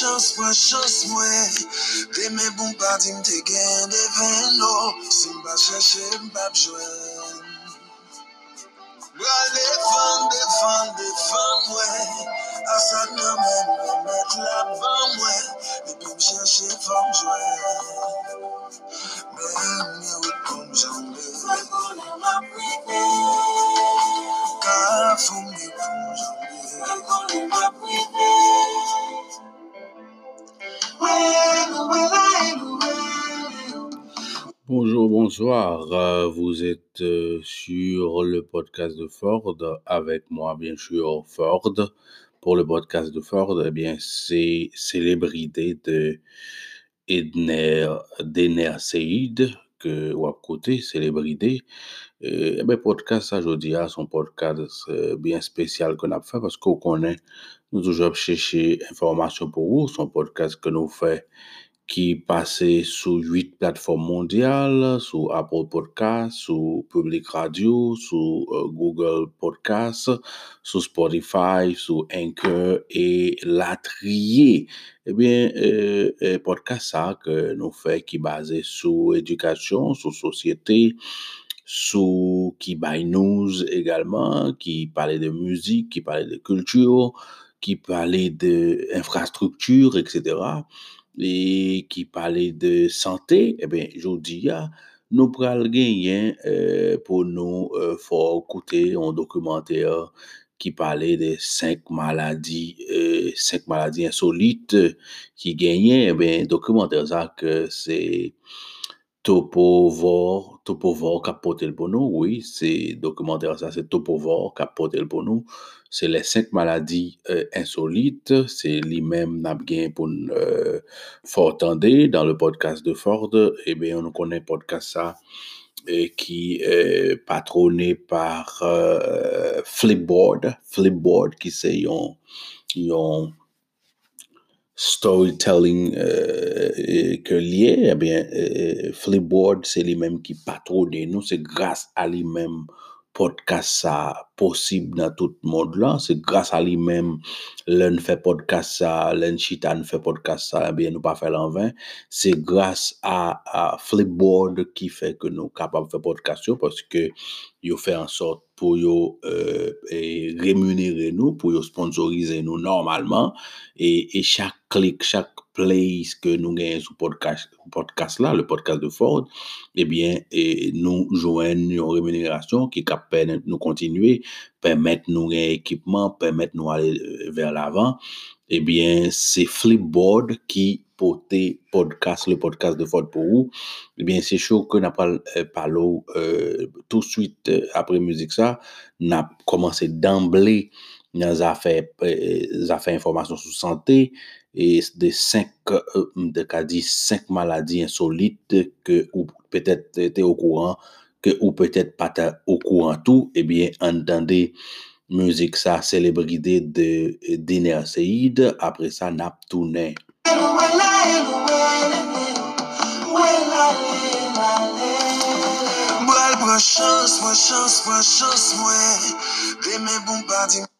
mwen chans, mwen chans, mwen. Chans mwen Deme bon pati mte gen de ven lo Si mba chèche mba bjwen Mwa defan, defan, defan mwen. Asad nan men mwen met la van mwen. Depi m chèche fam jwen. Men mwen wè kom jambè Mwen konen mwa prive Ka foun mwen kom jambè Mwen konen mwa prive bonsoir. Euh, vous êtes euh, sur le podcast de Ford avec moi, bien sûr, Ford. Pour le podcast de Ford, eh bien, c'est célébrité de Edner, Seid que à côté, célébrité. Euh, eh bien, podcast, ça, je dis, son podcast bien spécial qu'on a fait parce qu'on connaît, nous toujours chercher information pour vous, son podcast que nous fait qui passait sur huit plateformes mondiales, sur Apple Podcasts, sur Public Radio, sur euh, Google Podcasts, sur Spotify, sur Anchor et La Trier. Eh bien, euh, euh, podcast ça que nous fait qui basé sur éducation, sur société, sur qui by news également, qui parlait de musique, qui parlait de culture, qui parlait de infrastructure, etc e ki pale de sante, e ben, jodi ya, nou pral genyen eh, pou nou eh, for koute yon dokumenter ki pale de 5 maladi, eh, 5 maladi insolite ki genyen, e ben, dokumenter zak se Topovor, Topovor kapote l pou nou, oui, se dokumenter zak se Topovor kapote l pou nou, C'est les cinq maladies euh, insolites, c'est lui-même n'a bien pour euh, Fort dans le podcast de Ford. Eh bien, on connaît podcast ça euh, qui est patronné par euh, Flipboard, Flipboard qui c'est un, un storytelling euh, euh, lié, eh bien, euh, Flipboard, c'est lui-même qui patronne. Nous, c'est grâce à lui-même podcast ça possible dans tout le monde là, c'est grâce à lui-même l'un fait podcast ça, l'un chitan fait podcast ça, eh bien, nous pas faire en vain, c'est grâce à, à Flipboard qui fait que nous capables de faire podcast parce que il fait en sorte pour yo, euh, rémunérer nous, pour yo sponsoriser nous normalement, et, et chaque clic, chaque place que nous gagnons sur podcast, podcast là, le podcast de Ford, eh bien, et nous joignons une rémunération qui permet nous continuer, permettre nous un équipement, permettre nous aller euh, vers l'avant. Eh bien, c'est Flipboard qui portait podcast, le podcast de Ford pour vous. Eh bien, c'est chaud que n'a pas euh, parlé euh, tout de suite après musique ça, n'a commencé d'emblée dans affaires, euh, affaires information sur santé et de 5, euh, de ka di 5 maladi insolite ke ou petet te ou kouran, ke ou petet pata ou kouran tou, ebyen eh an dande müzik sa selebride de Diner Seid, apre sa nap tounen. Mwen al pran chans, pran chans, pran chans mwen, deme bon pati mwen.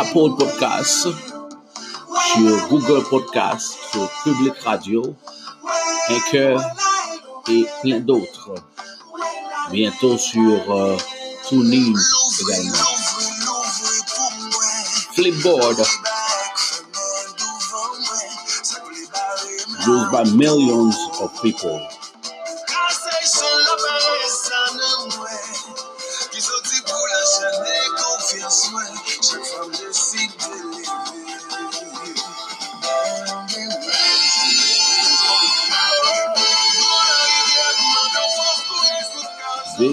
Apple Podcasts, sur Google Podcasts, sur Public Radio, Anchor et plein d'autres. Bientôt sur euh, TuneIn également. Flipboard, used by millions of people.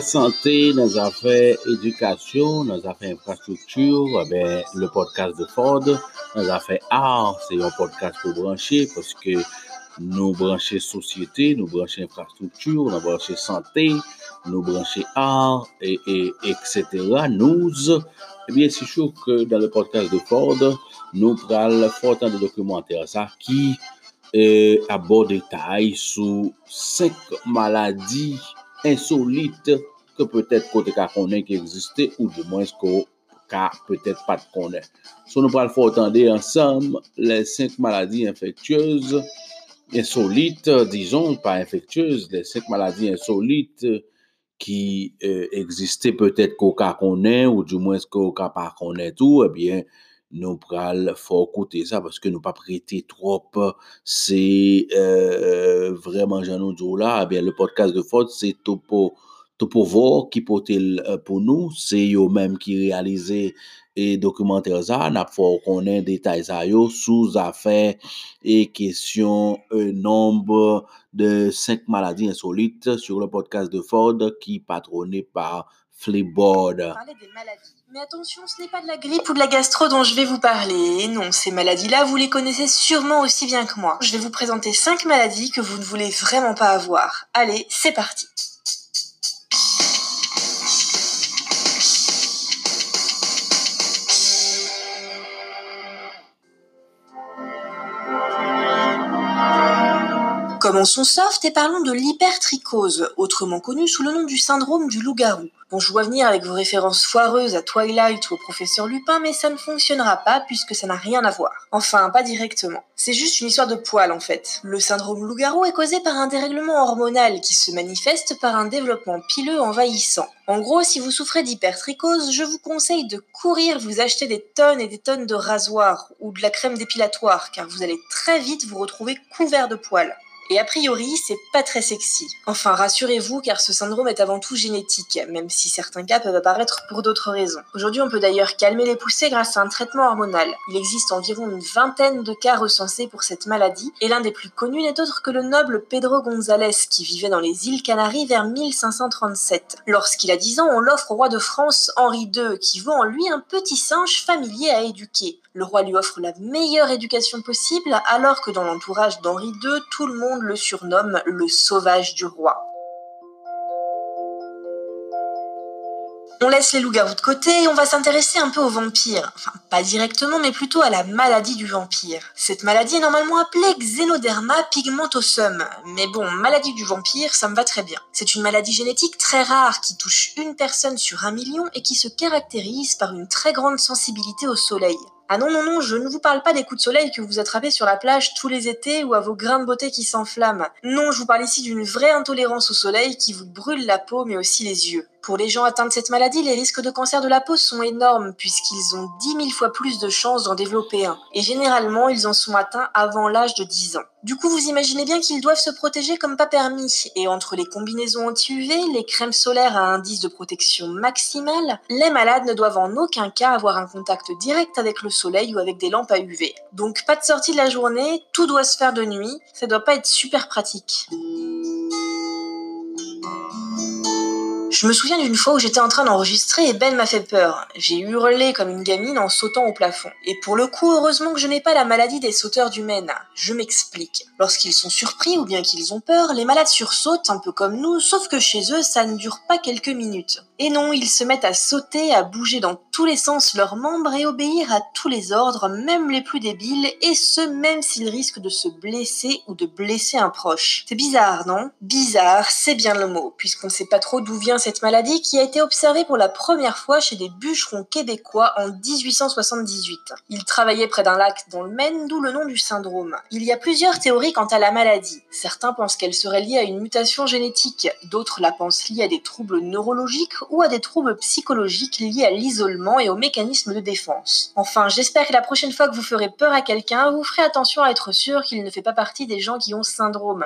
santé, dans les affaires éducation, dans les affaires infrastructure, eh ben, le podcast de Ford, les affaires art, c'est un podcast pour brancher parce que nous brancher société, nous brancher infrastructure, nous brancher santé, nous brancher art, et, et, etc. Nous, eh bien, c'est sûr que dans le podcast de Ford, nous prenons fort de documentaires ça qui euh, aborde détails sur cinq maladies insolites que peut-être côté connaît qui existait ou du moins qu'on peut-être pas de connaître. So, nous prenons fort ensemble les cinq maladies infectieuses insolites, disons pas infectieuses, les cinq maladies insolites qui euh, existaient peut-être qu'on connaît ou du moins qu'on pas connaît tout, eh bien, nous pral faut écouter ça parce que nous pas prêter trop c'est euh, vraiment j'en nous là eh bien le podcast de faute c'est topo topo qui porte euh, pour nous c'est eux même qui réalisé et documentaire ça n'a faut connaître détails ça yo sous affaires et question un nombre de cinq maladies insolites sur le podcast de Ford qui patronné par maladies. Mais attention, ce n'est pas de la grippe ou de la gastro dont je vais vous parler. Non, ces maladies-là, vous les connaissez sûrement aussi bien que moi. Je vais vous présenter 5 maladies que vous ne voulez vraiment pas avoir. Allez, c'est parti. Commençons soft et parlons de l'hypertrichose, autrement connu sous le nom du syndrome du loup-garou. Bon, je vois venir avec vos références foireuses à Twilight ou au professeur Lupin, mais ça ne fonctionnera pas puisque ça n'a rien à voir. Enfin, pas directement. C'est juste une histoire de poils en fait. Le syndrome loup-garou est causé par un dérèglement hormonal qui se manifeste par un développement pileux envahissant. En gros, si vous souffrez d'hypertrichose, je vous conseille de courir vous acheter des tonnes et des tonnes de rasoirs ou de la crème dépilatoire car vous allez très vite vous retrouver couvert de poils. Et a priori, c'est pas très sexy. Enfin, rassurez-vous, car ce syndrome est avant tout génétique, même si certains cas peuvent apparaître pour d'autres raisons. Aujourd'hui, on peut d'ailleurs calmer les poussées grâce à un traitement hormonal. Il existe environ une vingtaine de cas recensés pour cette maladie, et l'un des plus connus n'est autre que le noble Pedro González, qui vivait dans les îles Canaries vers 1537. Lorsqu'il a 10 ans, on l'offre au roi de France Henri II, qui voit en lui un petit singe familier à éduquer. Le roi lui offre la meilleure éducation possible, alors que dans l'entourage d'Henri II, tout le monde le surnomme le sauvage du roi. On laisse les loups-garous de côté et on va s'intéresser un peu aux vampires. Enfin, pas directement, mais plutôt à la maladie du vampire. Cette maladie est normalement appelée Xenoderma pigmentosum. Mais bon, maladie du vampire, ça me va très bien. C'est une maladie génétique très rare qui touche une personne sur un million et qui se caractérise par une très grande sensibilité au soleil. Ah non, non, non, je ne vous parle pas des coups de soleil que vous attrapez sur la plage tous les étés ou à vos grains de beauté qui s'enflamment. Non, je vous parle ici d'une vraie intolérance au soleil qui vous brûle la peau mais aussi les yeux. Pour les gens atteints de cette maladie, les risques de cancer de la peau sont énormes puisqu'ils ont 10 000 fois plus de chances d'en développer un. Et généralement, ils en sont atteints avant l'âge de 10 ans. Du coup, vous imaginez bien qu'ils doivent se protéger comme pas permis. Et entre les combinaisons anti-UV, les crèmes solaires à indice de protection maximale, les malades ne doivent en aucun cas avoir un contact direct avec le soleil ou avec des lampes à UV. Donc pas de sortie de la journée, tout doit se faire de nuit, ça doit pas être super pratique. Je me souviens d'une fois où j'étais en train d'enregistrer et Ben m'a fait peur. J'ai hurlé comme une gamine en sautant au plafond. Et pour le coup, heureusement que je n'ai pas la maladie des sauteurs du Maine. Je m'explique. Lorsqu'ils sont surpris ou bien qu'ils ont peur, les malades sursautent un peu comme nous, sauf que chez eux, ça ne dure pas quelques minutes. Et non, ils se mettent à sauter, à bouger dans tous les sens leurs membres et obéir à tous les ordres, même les plus débiles, et ce même s'ils risquent de se blesser ou de blesser un proche. C'est bizarre, non? Bizarre, c'est bien le mot, puisqu'on ne sait pas trop d'où vient cette maladie qui a été observée pour la première fois chez des bûcherons québécois en 1878. Ils travaillaient près d'un lac dans le Maine, d'où le nom du syndrome. Il y a plusieurs théories quant à la maladie. Certains pensent qu'elle serait liée à une mutation génétique, d'autres la pensent liée à des troubles neurologiques ou à des troubles psychologiques liés à l'isolement et aux mécanismes de défense. Enfin, j'espère que la prochaine fois que vous ferez peur à quelqu'un, vous ferez attention à être sûr qu'il ne fait pas partie des gens qui ont syndrome.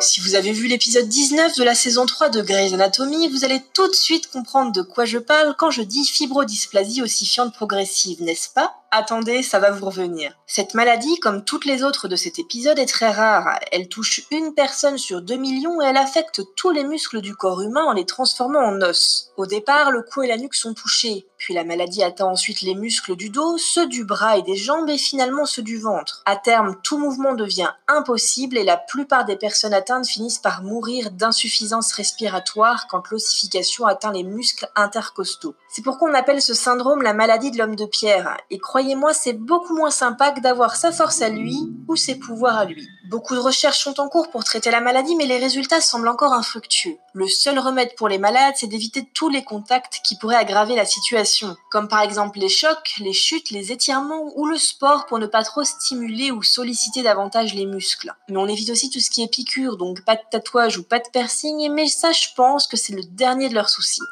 Si vous avez vu l'épisode 19 de la saison 3 de Grey's Anatomy, vous allez tout de suite comprendre de quoi je parle quand je dis fibrodysplasie ossifiante progressive, n'est-ce pas? Attendez, ça va vous revenir. Cette maladie, comme toutes les autres de cet épisode, est très rare. Elle touche une personne sur 2 millions et elle affecte tous les muscles du corps humain en les transformant en os. Au départ, le cou et la nuque sont touchés, puis la maladie atteint ensuite les muscles du dos, ceux du bras et des jambes et finalement ceux du ventre. À terme, tout mouvement devient impossible et la plupart des personnes atteintes finissent par mourir d'insuffisance respiratoire quand l'ossification atteint les muscles intercostaux. C'est pourquoi on appelle ce syndrome la maladie de l'homme de pierre. Croyez-moi, c'est beaucoup moins sympa que d'avoir sa force à lui ou ses pouvoirs à lui. Beaucoup de recherches sont en cours pour traiter la maladie, mais les résultats semblent encore infructueux. Le seul remède pour les malades, c'est d'éviter tous les contacts qui pourraient aggraver la situation, comme par exemple les chocs, les chutes, les étirements ou le sport pour ne pas trop stimuler ou solliciter davantage les muscles. Mais on évite aussi tout ce qui est piqûre, donc pas de tatouage ou pas de piercing, mais ça je pense que c'est le dernier de leurs soucis.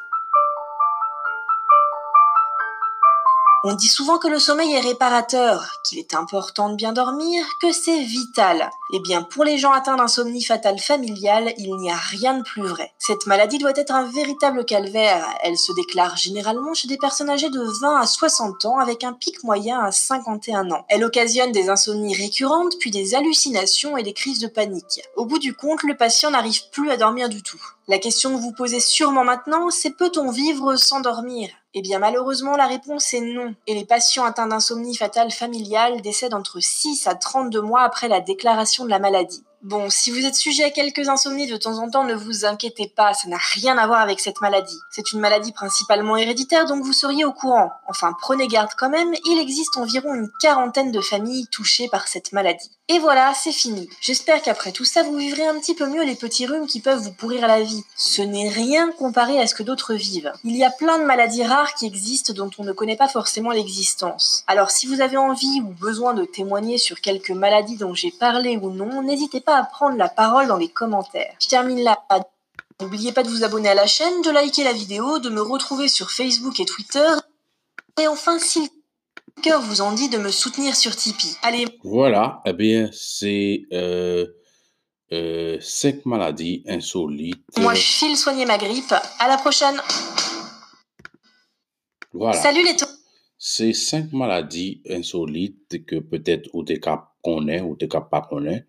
On dit souvent que le sommeil est réparateur, qu'il est important de bien dormir, que c'est vital. Eh bien, pour les gens atteints d'insomnie fatale familiale, il n'y a rien de plus vrai. Cette maladie doit être un véritable calvaire. Elle se déclare généralement chez des personnes âgées de 20 à 60 ans avec un pic moyen à 51 ans. Elle occasionne des insomnies récurrentes, puis des hallucinations et des crises de panique. Au bout du compte, le patient n'arrive plus à dormir du tout. La question que vous posez sûrement maintenant, c'est peut-on vivre sans dormir? Eh bien malheureusement la réponse est non, et les patients atteints d'insomnie fatale familiale décèdent entre 6 à 32 mois après la déclaration de la maladie. Bon, si vous êtes sujet à quelques insomnies de temps en temps, ne vous inquiétez pas, ça n'a rien à voir avec cette maladie. C'est une maladie principalement héréditaire, donc vous seriez au courant. Enfin, prenez garde quand même, il existe environ une quarantaine de familles touchées par cette maladie. Et voilà, c'est fini. J'espère qu'après tout ça, vous vivrez un petit peu mieux les petits rhumes qui peuvent vous pourrir la vie. Ce n'est rien comparé à ce que d'autres vivent. Il y a plein de maladies rares qui existent dont on ne connaît pas forcément l'existence. Alors si vous avez envie ou besoin de témoigner sur quelques maladies dont j'ai parlé ou non, n'hésitez pas à prendre la parole dans les commentaires. Je termine là. N'oubliez pas de vous abonner à la chaîne, de liker la vidéo, de me retrouver sur Facebook et Twitter. Et enfin, s'il cœur vous en dit de me soutenir sur Tipeee. Allez. Voilà, eh bien, c'est euh, euh, cinq maladies insolites. Moi, je file soigner ma grippe. À la prochaine. Voilà. Salut les C'est cinq maladies insolites que peut-être ou t'es cap connaît ou t'es pas connaît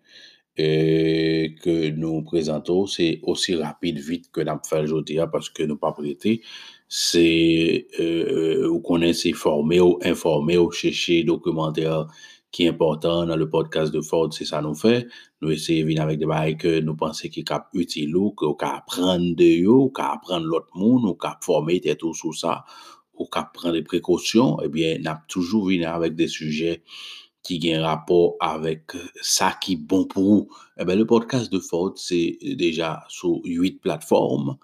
E ke nou prezento, se osi rapide vit ke nap fèl jodi ya, paske nou pa prete, se euh, ou konen se formè ou informè ou chèche dokumentèr ki important nan le podcast de Ford, se sa nou fè, nou esè vin avèk de bay ke nou panse ki kap util ou, ou ka apren de yo, ou ka apren lot moun, ou ka formè tè tou sou sa, ou ka apren de prekosyon, ebyen eh nap toujou vin avèk de sujè qui ont un rapport avec euh, ça qui est bon pour vous. Eh bien, le podcast de Ford, c'est déjà sur huit plateformes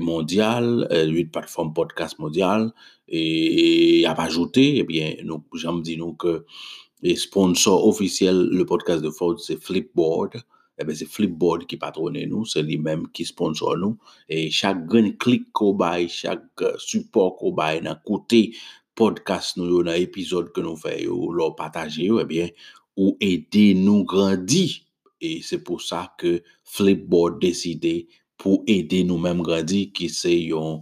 mondiales, euh, huit plateformes podcast mondiales. Et à ajouter, eh bien, nous, j'aime dire nous que les sponsor officiel le podcast de Ford, c'est Flipboard. Eh bien, c'est Flipboard qui patronne nous, c'est lui-même qui sponsor nous. Et chaque clic qu'on chaque euh, support qu'on baille d'un côté podcast nous, dans épisode que nous faisons, leur partager, eh bien, ou aider nous grandir. Et c'est pour ça que Flipboard décidé pour aider nous-mêmes grandir, qui c'est un,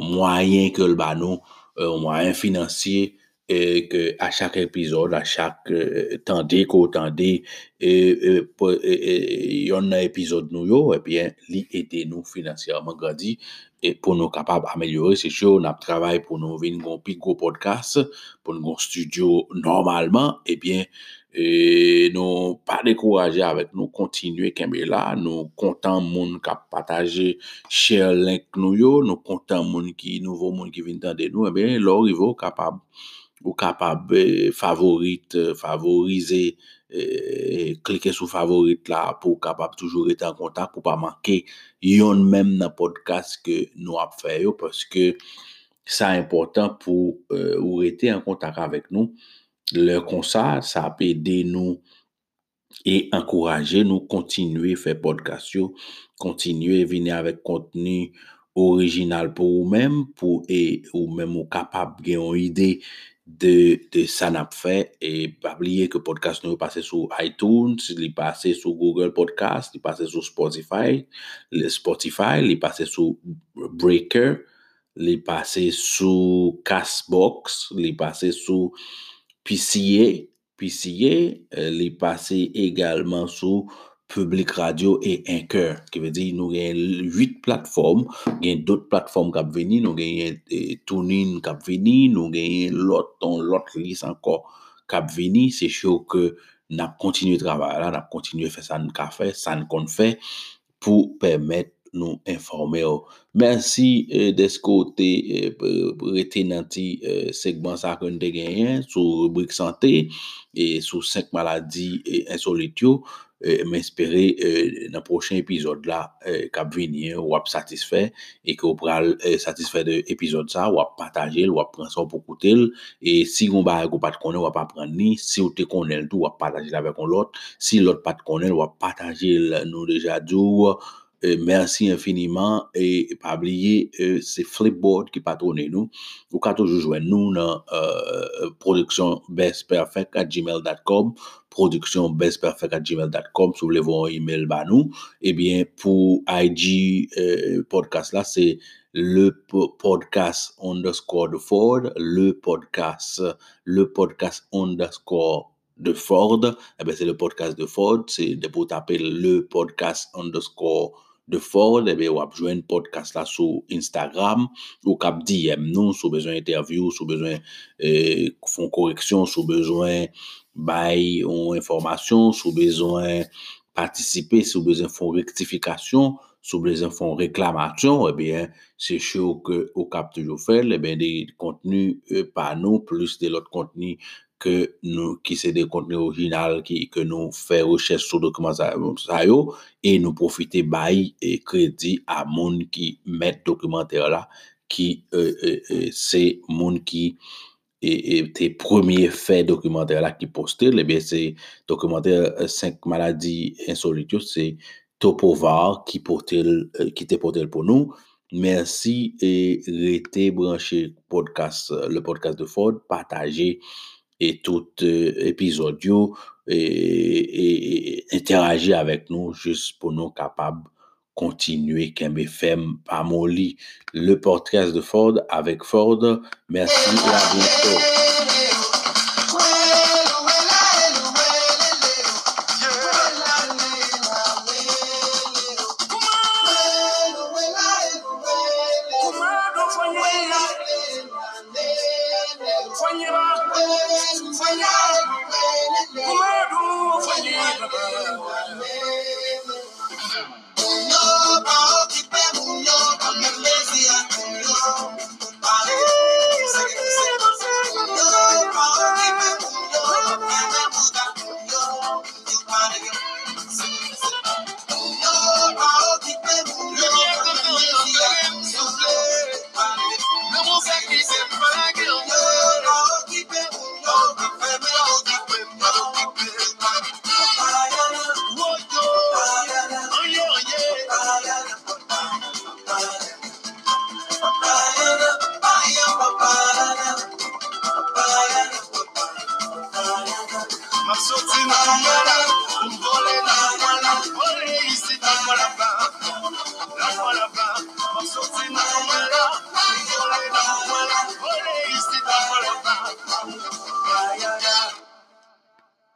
moyen que le banon, un moyen financier, et que à chaque épisode, à chaque euh, tandé qu'on tandé, et, il y en a un épisode nous, et bien, li aider nous financièrement grandir et pour nous capables d'améliorer. C'est sûr, on a travail pour nous venir un pico podcast, pour nous studio normalement, et bien, et nous pas décourager avec nous, continuer qu'aimer là, nous content monde qui a share link nous, nous content monde qui nouveau monde qui vient tendre nous, et bien, là, il capable ou kapab e, favorite, favorize, e, e, klike sou favorite la pou kapab toujou rete an kontak pou pa manke yon menm nan podcast ke nou ap feyo paske sa important pou e, ou rete an kontak avek nou. Le konsa, sa ap ede nou e ankoraje nou kontinue fe podcast yo, kontinue vini avek kontenu orijinal pou ou menm pou e ou menm ou kapab gen yon ide de, de ça n'a fait et pas oublier que podcast nous passé sur iTunes, est passé sur Google Podcast, est passé sur Spotify, le Spotify, est passé sur Breaker, est passé sur Castbox, est passé sur PCA, PCA, il est passé également sur Public Radio et Anchor, ki ve di nou gen 8 platform, gen dot platform kap veni, nou gen e, TuneIn kap veni, nou gen lot, lot lis anko kap veni, se chou ke nap kontinye travay la, nap kontinye fe san ka fe, san kon fe, pou permet nou informe yo. Mersi eh, desko te eh, rete nan ti eh, segman sa kon te genyen sou rubrik sante sou 5 maladi eh, insolityo. Euh, m'espérer euh, dans le prochain épisode là euh, cap venir ou satisfait et vous pral euh, satisfait de épisode ça ou partager ou prendre ça pour écouter et si on ba ou pas connaît ou pas prendre ni si vous te connaît tout ou partager avec l'autre si l'autre pas connaît ou partager nous déjà dit merci infiniment. Et pas oublier euh, c'est Flipboard qui patronne nous. Ou quand toujours joindre nous dans euh, production bestperfect gmail.com production bestperfect gmail.com si vous voulez voir un email bah nous. Et bien pour IG euh, podcast là c'est le podcast underscore de Ford le podcast le podcast underscore de Ford, eh c'est le podcast de Ford, c'est de pour taper le podcast underscore de Ford, ebe eh wap jwen podcast la sou Instagram, ou kap DM nou, sou bezwen interview, sou bezwen eh, fon koreksyon, sou bezwen bay ou informasyon, sou bezwen patisipe, sou bezwen fon rektifikasyon, sou bezwen fon reklamasyon, eh ebe se chou ke ou kap toujou fel, eh ebe de kontenu e pa nou, plus de lot kontenu que nous, qui c'est des contenus originaux qui, que nous fait recherche sur documents ça et nous profiter bail et crédit à monde qui met documentaire là, qui, euh, euh, euh, c'est monde qui, et, et tes premiers faits documentaires là qui postent, eh bien, c'est documentaire 5 maladies insolites, c'est Topovar qui portait, qui te porté pour nous. Merci et restez branché podcast, le podcast de Ford, partagez et tout euh, épisode et, et, interagir avec nous juste pour nous capables continuer Kembe FM Molly, le podcast de Ford avec Ford. Merci et à bientôt.